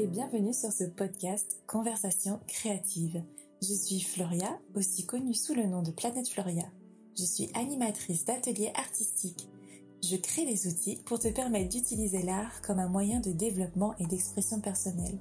et bienvenue sur ce podcast Conversation créative. Je suis Floria, aussi connue sous le nom de Planète Floria. Je suis animatrice d'ateliers artistiques. Je crée des outils pour te permettre d'utiliser l'art comme un moyen de développement et d'expression personnelle.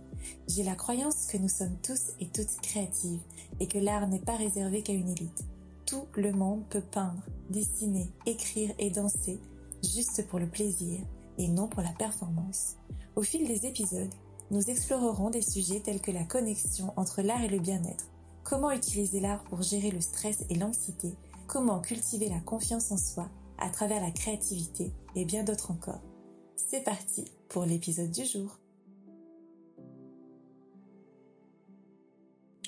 J'ai la croyance que nous sommes tous et toutes créatives et que l'art n'est pas réservé qu'à une élite. Tout le monde peut peindre, dessiner, écrire et danser juste pour le plaisir et non pour la performance. Au fil des épisodes, nous explorerons des sujets tels que la connexion entre l'art et le bien-être, comment utiliser l'art pour gérer le stress et l'anxiété, comment cultiver la confiance en soi à travers la créativité et bien d'autres encore? C'est parti pour l'épisode du jour.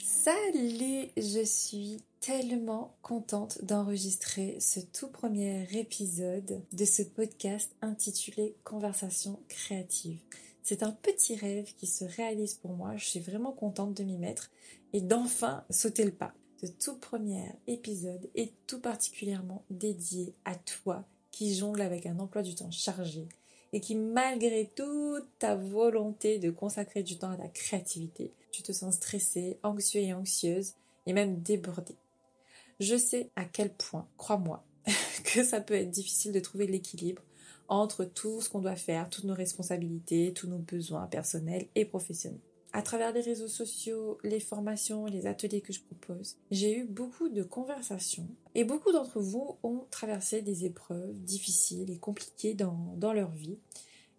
Salut, je suis tellement contente d'enregistrer ce tout premier épisode de ce podcast intitulé Conversation créative. C'est un petit rêve qui se réalise pour moi, je suis vraiment contente de m'y mettre et d'enfin sauter le pas. Ce tout premier épisode est tout particulièrement dédié à toi qui jongle avec un emploi du temps chargé et qui malgré toute ta volonté de consacrer du temps à ta créativité, tu te sens stressé, anxieux et anxieuse et même débordé. Je sais à quel point, crois-moi, que ça peut être difficile de trouver l'équilibre entre tout ce qu'on doit faire, toutes nos responsabilités, tous nos besoins personnels et professionnels. À travers les réseaux sociaux, les formations, les ateliers que je propose, j'ai eu beaucoup de conversations et beaucoup d'entre vous ont traversé des épreuves difficiles et compliquées dans, dans leur vie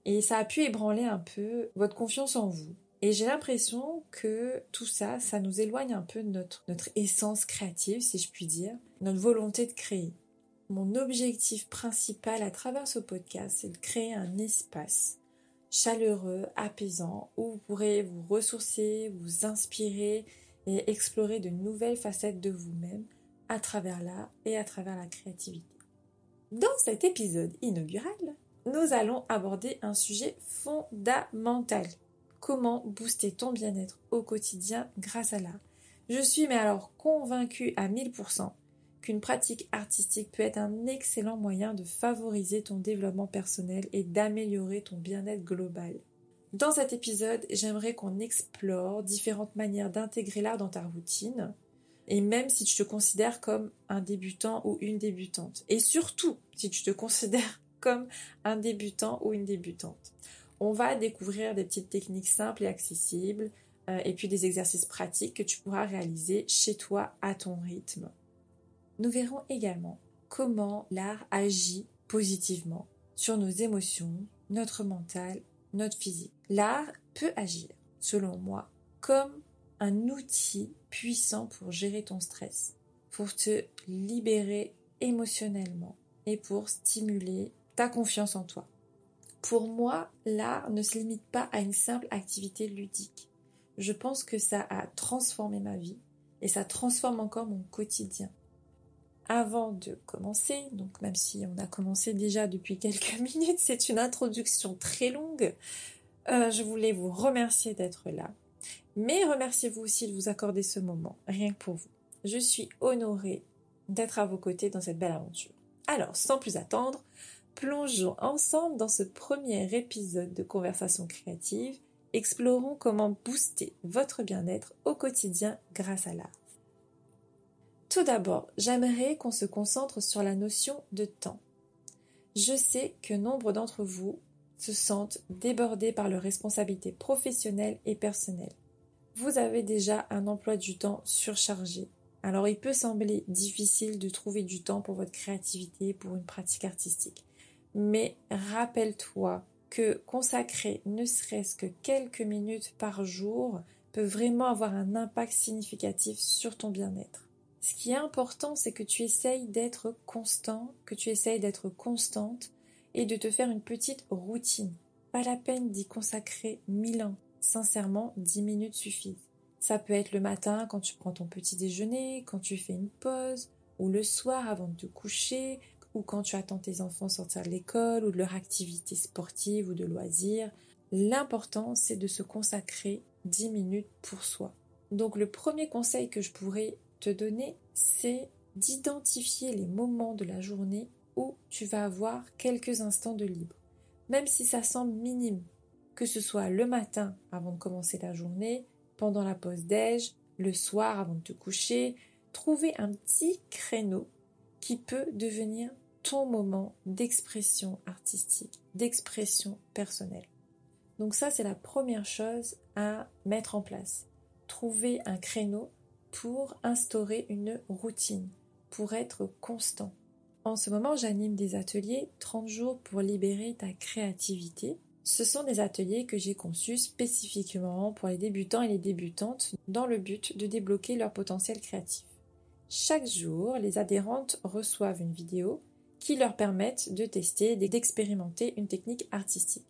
et ça a pu ébranler un peu votre confiance en vous, et j'ai l'impression que tout ça, ça nous éloigne un peu de notre, notre essence créative, si je puis dire, notre volonté de créer. Mon objectif principal à travers ce podcast, c'est de créer un espace chaleureux, apaisant, où vous pourrez vous ressourcer, vous inspirer et explorer de nouvelles facettes de vous-même à travers l'art et à travers la créativité. Dans cet épisode inaugural, nous allons aborder un sujet fondamental comment booster ton bien-être au quotidien grâce à l'art? Je suis mais alors convaincue à 1000% qu'une pratique artistique peut être un excellent moyen de favoriser ton développement personnel et d'améliorer ton bien-être global. Dans cet épisode, j'aimerais qu'on explore différentes manières d'intégrer l'art dans ta routine, et même si tu te considères comme un débutant ou une débutante, et surtout si tu te considères comme un débutant ou une débutante on va découvrir des petites techniques simples et accessibles euh, et puis des exercices pratiques que tu pourras réaliser chez toi à ton rythme. Nous verrons également comment l'art agit positivement sur nos émotions, notre mental, notre physique. L'art peut agir, selon moi, comme un outil puissant pour gérer ton stress, pour te libérer émotionnellement et pour stimuler ta confiance en toi. Pour moi, l'art ne se limite pas à une simple activité ludique. Je pense que ça a transformé ma vie et ça transforme encore mon quotidien. Avant de commencer, donc même si on a commencé déjà depuis quelques minutes, c'est une introduction très longue, euh, je voulais vous remercier d'être là. Mais remerciez-vous aussi de vous accorder ce moment, rien que pour vous. Je suis honorée d'être à vos côtés dans cette belle aventure. Alors, sans plus attendre, Plongeons ensemble dans ce premier épisode de Conversation créative. Explorons comment booster votre bien-être au quotidien grâce à l'art. Tout d'abord, j'aimerais qu'on se concentre sur la notion de temps. Je sais que nombre d'entre vous se sentent débordés par leurs responsabilités professionnelles et personnelles. Vous avez déjà un emploi du temps surchargé. Alors il peut sembler difficile de trouver du temps pour votre créativité, pour une pratique artistique. Mais rappelle-toi que consacrer ne serait-ce que quelques minutes par jour peut vraiment avoir un impact significatif sur ton bien-être. Ce qui est important, c'est que tu essayes d'être constant, que tu essayes d'être constante et de te faire une petite routine. Pas la peine d'y consacrer mille ans. Sincèrement, dix minutes suffisent. Ça peut être le matin quand tu prends ton petit déjeuner, quand tu fais une pause, ou le soir avant de te coucher, ou quand tu attends tes enfants sortir de l'école ou de leur activité sportive ou de loisirs. L'important, c'est de se consacrer 10 minutes pour soi. Donc le premier conseil que je pourrais te donner, c'est d'identifier les moments de la journée où tu vas avoir quelques instants de libre. Même si ça semble minime, que ce soit le matin avant de commencer la journée, pendant la pause déj, le soir avant de te coucher, trouver un petit créneau qui peut devenir ton moment d'expression artistique, d'expression personnelle. Donc ça, c'est la première chose à mettre en place. Trouver un créneau pour instaurer une routine, pour être constant. En ce moment, j'anime des ateliers 30 jours pour libérer ta créativité. Ce sont des ateliers que j'ai conçus spécifiquement pour les débutants et les débutantes dans le but de débloquer leur potentiel créatif. Chaque jour, les adhérentes reçoivent une vidéo qui leur permettent de tester et d'expérimenter une technique artistique.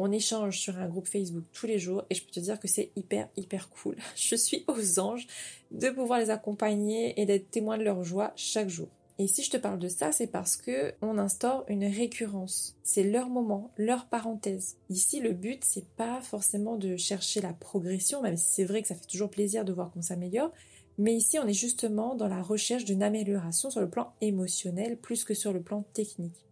On échange sur un groupe Facebook tous les jours et je peux te dire que c'est hyper hyper cool. Je suis aux anges de pouvoir les accompagner et d'être témoin de leur joie chaque jour. Et si je te parle de ça, c'est parce que on instaure une récurrence. C'est leur moment, leur parenthèse. Ici, le but, c'est pas forcément de chercher la progression, même si c'est vrai que ça fait toujours plaisir de voir qu'on s'améliore. Mais ici, on est justement dans la recherche d'une amélioration sur le plan émotionnel plus que sur le plan technique.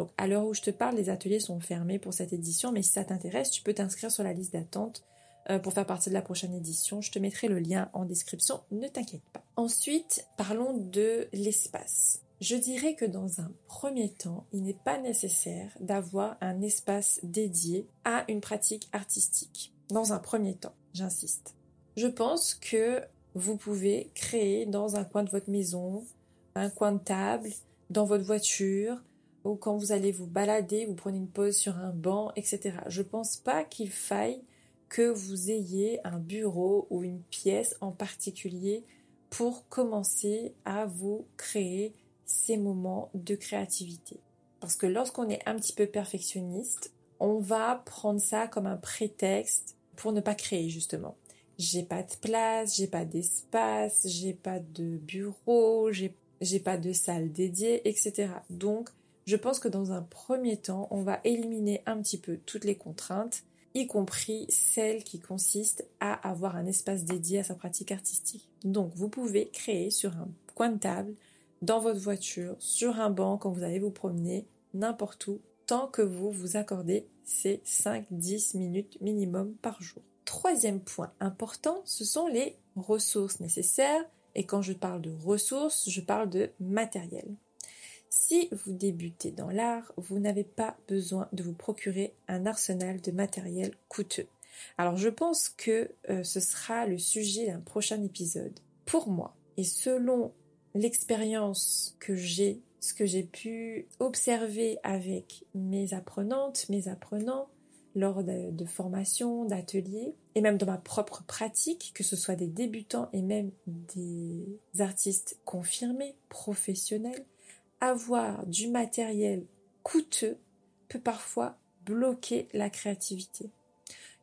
Donc, à l'heure où je te parle, les ateliers sont fermés pour cette édition, mais si ça t'intéresse, tu peux t'inscrire sur la liste d'attente euh, pour faire partie de la prochaine édition. Je te mettrai le lien en description, ne t'inquiète pas. Ensuite, parlons de l'espace. Je dirais que dans un premier temps, il n'est pas nécessaire d'avoir un espace dédié à une pratique artistique. Dans un premier temps, j'insiste. Je pense que vous pouvez créer dans un coin de votre maison, un coin de table, dans votre voiture, ou quand vous allez vous balader, vous prenez une pause sur un banc, etc. Je pense pas qu'il faille que vous ayez un bureau ou une pièce en particulier pour commencer à vous créer ces moments de créativité. Parce que lorsqu'on est un petit peu perfectionniste, on va prendre ça comme un prétexte pour ne pas créer justement. J'ai pas de place, j'ai pas d'espace, j'ai pas de bureau, j'ai pas de salle dédiée, etc. Donc, je pense que dans un premier temps, on va éliminer un petit peu toutes les contraintes y compris celle qui consiste à avoir un espace dédié à sa pratique artistique. Donc vous pouvez créer sur un coin de table, dans votre voiture, sur un banc quand vous allez vous promener, n'importe où, tant que vous vous accordez ces 5-10 minutes minimum par jour. Troisième point important, ce sont les ressources nécessaires. Et quand je parle de ressources, je parle de matériel. Si vous débutez dans l'art, vous n'avez pas besoin de vous procurer un arsenal de matériel coûteux. Alors je pense que euh, ce sera le sujet d'un prochain épisode. Pour moi, et selon l'expérience que j'ai, ce que j'ai pu observer avec mes apprenantes, mes apprenants, lors de, de formations, d'ateliers, et même dans ma propre pratique, que ce soit des débutants et même des artistes confirmés, professionnels, avoir du matériel coûteux peut parfois bloquer la créativité.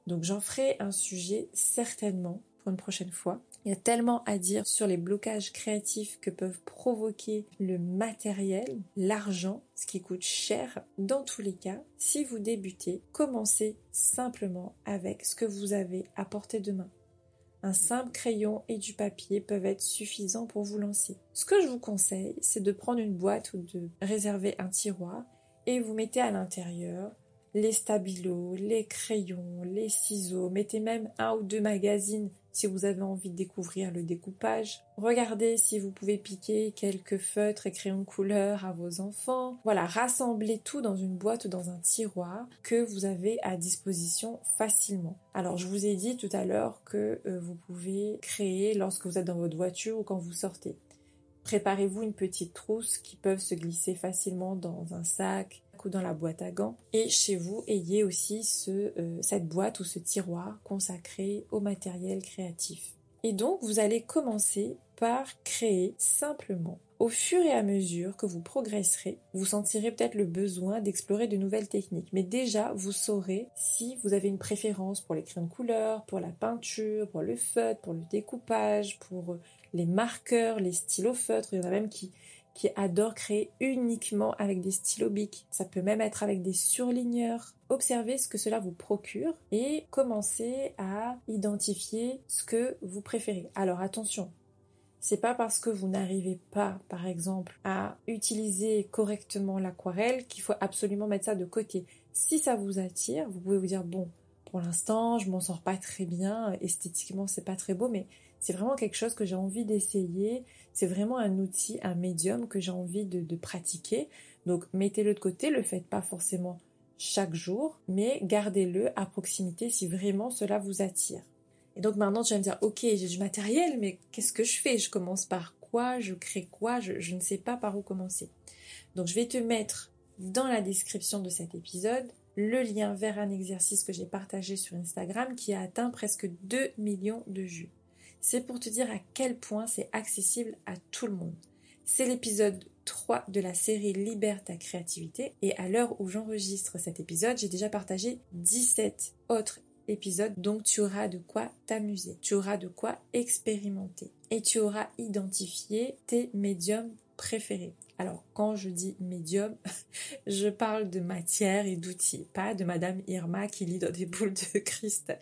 Donc j'en ferai un sujet certainement pour une prochaine fois. Il y a tellement à dire sur les blocages créatifs que peuvent provoquer le matériel, l'argent, ce qui coûte cher. Dans tous les cas, si vous débutez, commencez simplement avec ce que vous avez à portée de main. Un simple crayon et du papier peuvent être suffisants pour vous lancer. Ce que je vous conseille, c'est de prendre une boîte ou de réserver un tiroir et vous mettez à l'intérieur les stabilos, les crayons, les ciseaux, mettez même un ou deux magazines si vous avez envie de découvrir le découpage. Regardez si vous pouvez piquer quelques feutres et crayons de couleur à vos enfants. Voilà, rassemblez tout dans une boîte ou dans un tiroir que vous avez à disposition facilement. Alors, je vous ai dit tout à l'heure que euh, vous pouvez créer lorsque vous êtes dans votre voiture ou quand vous sortez. Préparez-vous une petite trousse qui peuvent se glisser facilement dans un sac, dans la boîte à gants. Et chez vous, ayez aussi ce, euh, cette boîte ou ce tiroir consacré au matériel créatif. Et donc, vous allez commencer par créer simplement. Au fur et à mesure que vous progresserez, vous sentirez peut-être le besoin d'explorer de nouvelles techniques. Mais déjà, vous saurez si vous avez une préférence pour les crayons de couleur, pour la peinture, pour le feutre, pour le découpage, pour les marqueurs, les stylos feutres. Il y en a même qui, qui adore créer uniquement avec des stylos bic. Ça peut même être avec des surligneurs. Observez ce que cela vous procure et commencez à identifier ce que vous préférez. Alors attention, C'est pas parce que vous n'arrivez pas, par exemple, à utiliser correctement l'aquarelle qu'il faut absolument mettre ça de côté. Si ça vous attire, vous pouvez vous dire bon, pour l'instant, je m'en sors pas très bien, esthétiquement, c'est pas très beau, mais c'est vraiment quelque chose que j'ai envie d'essayer. C'est vraiment un outil, un médium que j'ai envie de, pratiquer. Donc, mettez-le de côté, le faites pas forcément chaque jour, mais gardez-le à proximité si vraiment cela vous attire. Et donc maintenant, tu vas me dire, ok, j'ai du matériel, mais qu'est-ce que je fais? Je commence par quoi? Je crée quoi? Je, je ne sais pas par où commencer. Donc je vais te mettre dans la description de cet épisode le lien vers un exercice que j'ai partagé sur Instagram qui a atteint presque 2 millions de vues. C'est pour te dire à quel point c'est accessible à tout le monde. C'est l'épisode 3 de la série Libère ta créativité et à l'heure où j'enregistre cet épisode, j'ai déjà partagé 17 autres épisode, donc tu auras de quoi t'amuser, tu auras de quoi expérimenter et tu auras identifié tes médiums préférés. Alors quand je dis médium, je parle de matière et d'outils, pas de Madame Irma qui lit dans des boules de cristal.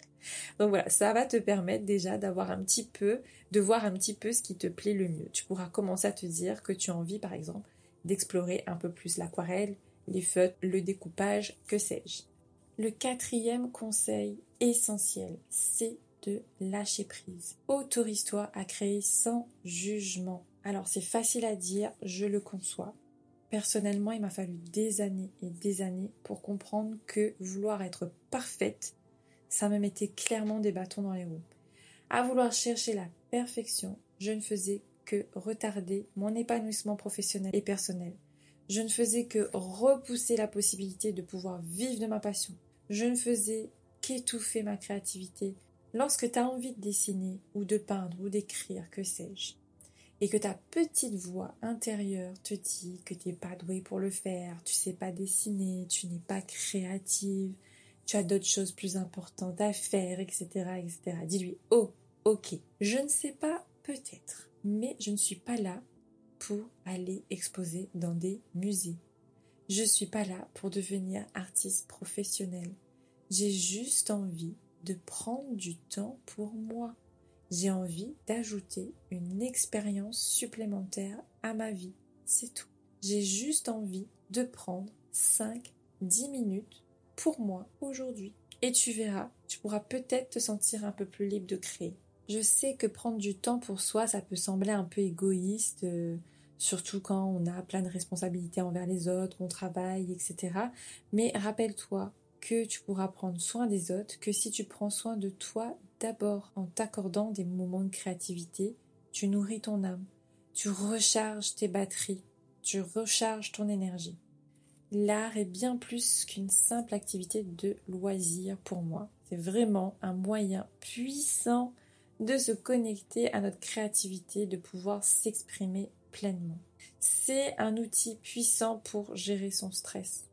Donc voilà, ça va te permettre déjà d'avoir un petit peu, de voir un petit peu ce qui te plaît le mieux. Tu pourras commencer à te dire que tu as envie par exemple d'explorer un peu plus l'aquarelle, les feutres, le découpage, que sais-je. Le quatrième conseil essentiel, c'est de lâcher prise. Autorise-toi à créer sans jugement. Alors c'est facile à dire, je le conçois. Personnellement, il m'a fallu des années et des années pour comprendre que vouloir être parfaite, ça me mettait clairement des bâtons dans les roues. À vouloir chercher la perfection, je ne faisais que retarder mon épanouissement professionnel et personnel. Je ne faisais que repousser la possibilité de pouvoir vivre de ma passion, je ne faisais qu'étouffer ma créativité. Lorsque tu as envie de dessiner ou de peindre ou d'écrire, que sais-je, et que ta petite voix intérieure te dit que tu n'es pas doué pour le faire, tu sais pas dessiner, tu n'es pas créative, tu as d'autres choses plus importantes à faire, etc., etc. Dis-lui, oh, ok, je ne sais pas, peut-être, mais je ne suis pas là pour aller exposer dans des musées. Je suis pas là pour devenir artiste professionnel. J'ai juste envie de prendre du temps pour moi. J'ai envie d'ajouter une expérience supplémentaire à ma vie. C'est tout. J'ai juste envie de prendre 5, 10 minutes pour moi aujourd'hui. Et tu verras, tu pourras peut-être te sentir un peu plus libre de créer. Je sais que prendre du temps pour soi, ça peut sembler un peu égoïste. Euh, surtout quand on a plein de responsabilités envers les autres, qu'on travaille, etc. Mais rappelle-toi que tu pourras prendre soin des autres que si tu prends soin de toi d'abord en t'accordant des moments de créativité, tu nourris ton âme, tu recharges tes batteries, tu recharges ton énergie. L'art est bien plus qu'une simple activité de loisir pour moi. C'est vraiment un moyen puissant de se connecter à notre créativité, de pouvoir s'exprimer pleinement. C'est un outil puissant pour gérer son stress.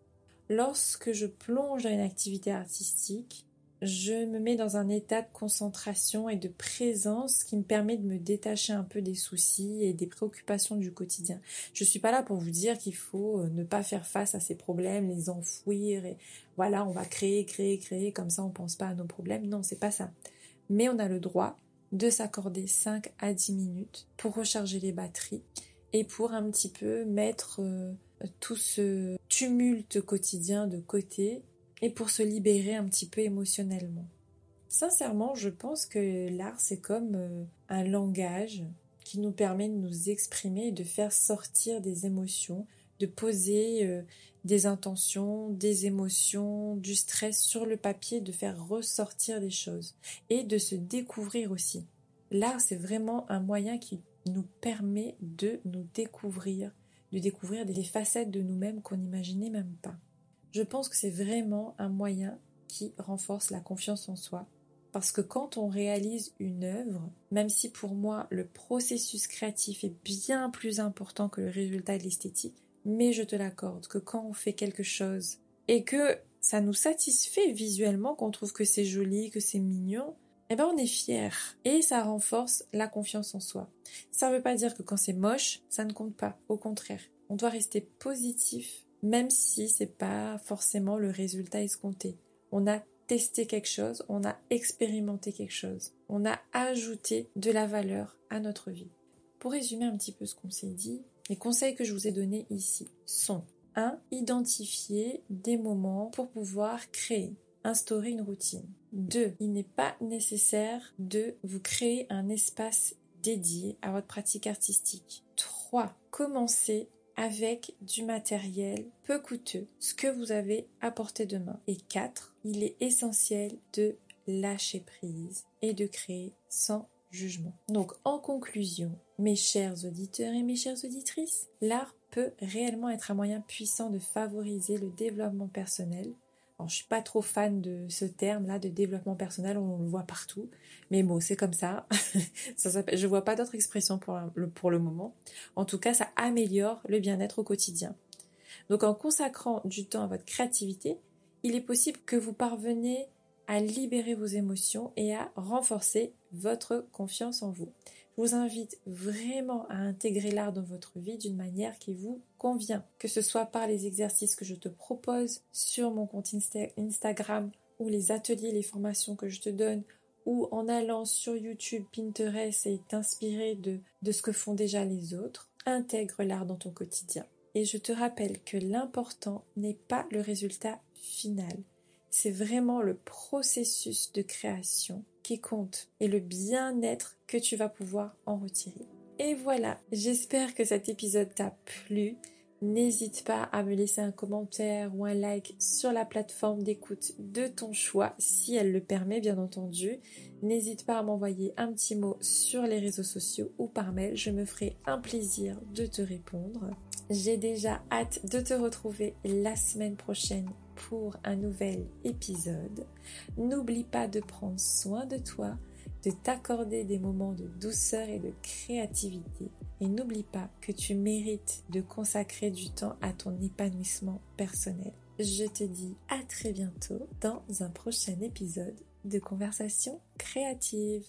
Lorsque je plonge dans une activité artistique, je me mets dans un état de concentration et de présence qui me permet de me détacher un peu des soucis et des préoccupations du quotidien. Je suis pas là pour vous dire qu'il faut euh, ne pas faire face à ces problèmes, les enfouir et voilà, on va créer, créer, créer, comme ça on pense pas à nos problèmes. Non, c'est pas ça. Mais on a le droit de s'accorder 5 à 10 minutes pour recharger les batteries et pour un petit peu mettre euh, tout ce tumulte quotidien de côté et pour se libérer un petit peu émotionnellement. Sincèrement, je pense que l'art, c'est comme euh, un langage qui nous permet de nous exprimer et de faire sortir des émotions, de poser euh, des intentions, des émotions, du stress sur le papier, de faire ressortir des choses et de se découvrir aussi. L'art, c'est vraiment un moyen qui nous permet de nous découvrir, de découvrir des facettes de nous-mêmes qu'on n'imaginait même pas. Je pense que c'est vraiment un moyen qui renforce la confiance en soi. Parce que quand on réalise une œuvre, même si pour moi le processus créatif est bien plus important que le résultat de l'esthétique, mais je te l'accorde que quand on fait quelque chose et que ça nous satisfait visuellement, qu'on trouve que c'est joli, que c'est mignon, eh ben on est fier et ça renforce la confiance en soi. Ça ne veut pas dire que quand c'est moche, ça ne compte pas. Au contraire, on doit rester positif, même si c'est pas forcément le résultat escompté. On a testé quelque chose, on a expérimenté quelque chose, on a ajouté de la valeur à notre vie. pour résumer un petit peu ce qu'on s'est dit, les conseils que je vous ai donnés ici sont 1. Identifier des moments pour pouvoir créer, instaurer une routine. 2. Il n'est pas nécessaire de vous créer un espace dédié à votre pratique artistique. 3. Commencez avec du matériel peu coûteux, ce que vous avez à portée de main. Et 4. Il est essentiel de lâcher prise et de créer sans jugement. Donc en conclusion, mes chers auditeurs et mes chères auditrices, l'art peut réellement être un moyen puissant de favoriser le développement personnel. Alors, je suis pas trop fan de ce terme-là de développement personnel, on le voit partout, mais bon, c'est comme ça. ça je vois pas d'autre expression pour le, pour le moment. En tout cas, ça améliore le bien-être au quotidien. Donc en consacrant du temps à votre créativité, il est possible que vous parveniez à libérer vos émotions et à renforcer votre confiance en vous. Je vous invite vraiment à intégrer l'art dans votre vie d'une manière qui vous convient, que ce soit par les exercices que je te propose sur mon compte Instagram ou les ateliers, les formations que je te donne ou en allant sur YouTube, Pinterest et t'inspirer de, de ce que font déjà les autres. Intègre l'art dans ton quotidien. Et je te rappelle que l'important n'est pas le résultat final, c'est vraiment le processus de création qui compte et le bien-être que tu vas pouvoir en retirer. Et voilà, j'espère que cet épisode t'a plu. N'hésite pas à me laisser un commentaire ou un like sur la plateforme d'écoute de ton choix, si elle le permet bien entendu. N'hésite pas à m'envoyer un petit mot sur les réseaux sociaux ou par mail, je me ferai un plaisir de te répondre. J'ai déjà hâte de te retrouver la semaine prochaine pour un nouvel épisode. N'oublie pas de prendre soin de toi, de t'accorder des moments de douceur et de créativité. Et n'oublie pas que tu mérites de consacrer du temps à ton épanouissement personnel. Je te dis à très bientôt dans un prochain épisode de Conversation créative.